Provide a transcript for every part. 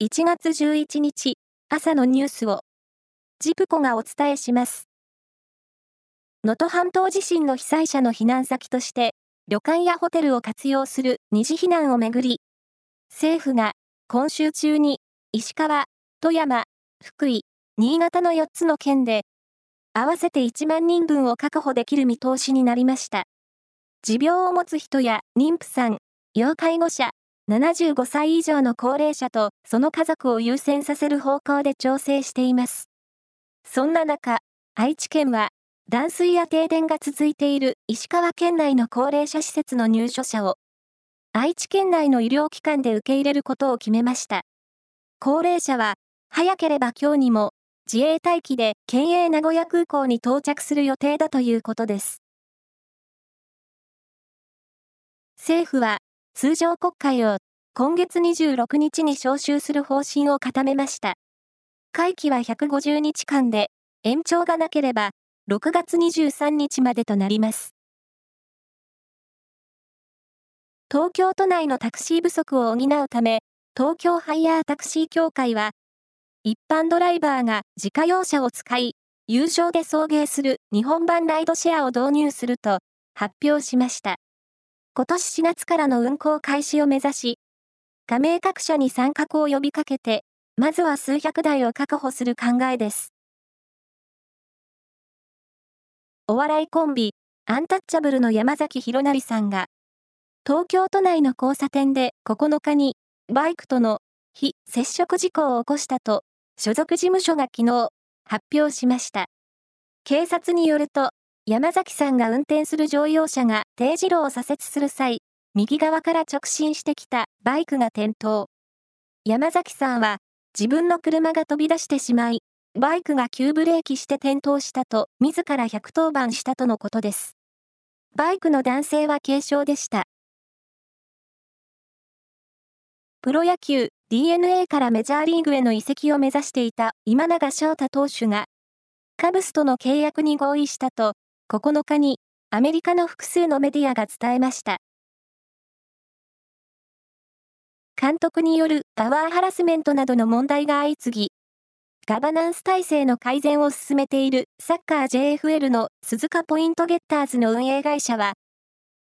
1月11日朝のニュースをジプコがお伝えします。能登半島地震の被災者の避難先として旅館やホテルを活用する二次避難をめぐり政府が今週中に石川、富山、福井、新潟の4つの県で合わせて1万人分を確保できる見通しになりました。持病を持つ人や妊婦さん、要介護者、75歳以上の高齢者とその家族を優先させる方向で調整しています。そんな中、愛知県は断水や停電が続いている石川県内の高齢者施設の入所者を愛知県内の医療機関で受け入れることを決めました。高齢者は早ければ今日にも自衛隊機で県営名古屋空港に到着する予定だということです。政府は通常国会を今月26日に召集する方針を固めました。会期は150日間で、延長がなければ、6月23日までとなります。東京都内のタクシー不足を補うため、東京ハイヤータクシー協会は、一般ドライバーが自家用車を使い、有償で送迎する日本版ライドシェアを導入すると発表しました。今年4月からの運行開始を目指し、加盟各社に参画を呼びかけて、まずは数百台を確保する考えです。お笑いコンビ、アンタッチャブルの山崎弘成さんが、東京都内の交差点で9日に、バイクとの非接触事故を起こしたと、所属事務所が昨日、発表しました。警察によると、山崎さんが運転する乗用車が定時路を左折する際、右側から直進してきたバイクが転倒。山崎さんは自分の車が飛び出してしまい、バイクが急ブレーキして転倒したと自ら110番したとのことです。バイクの男性は軽傷でした。プロ野球 DNA からメジャーリーグへの移籍を目指していた今永翔太投手が、カブスとの契約に合意したと9日にアメリカの複数のメディアが伝えました。監督によるパワーハラスメントなどの問題が相次ぎ、ガバナンス体制の改善を進めているサッカー JFL の鈴鹿ポイントゲッターズの運営会社は、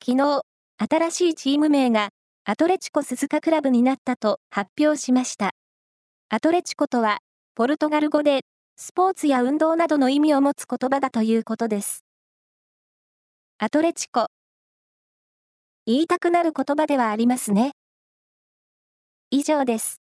昨日、新しいチーム名がアトレチコ鈴鹿クラブになったと発表しました。アトレチコとは、ポルトガル語で、スポーツや運動などの意味を持つ言葉だということです。アトレチコ。言いたくなる言葉ではありますね。以上です。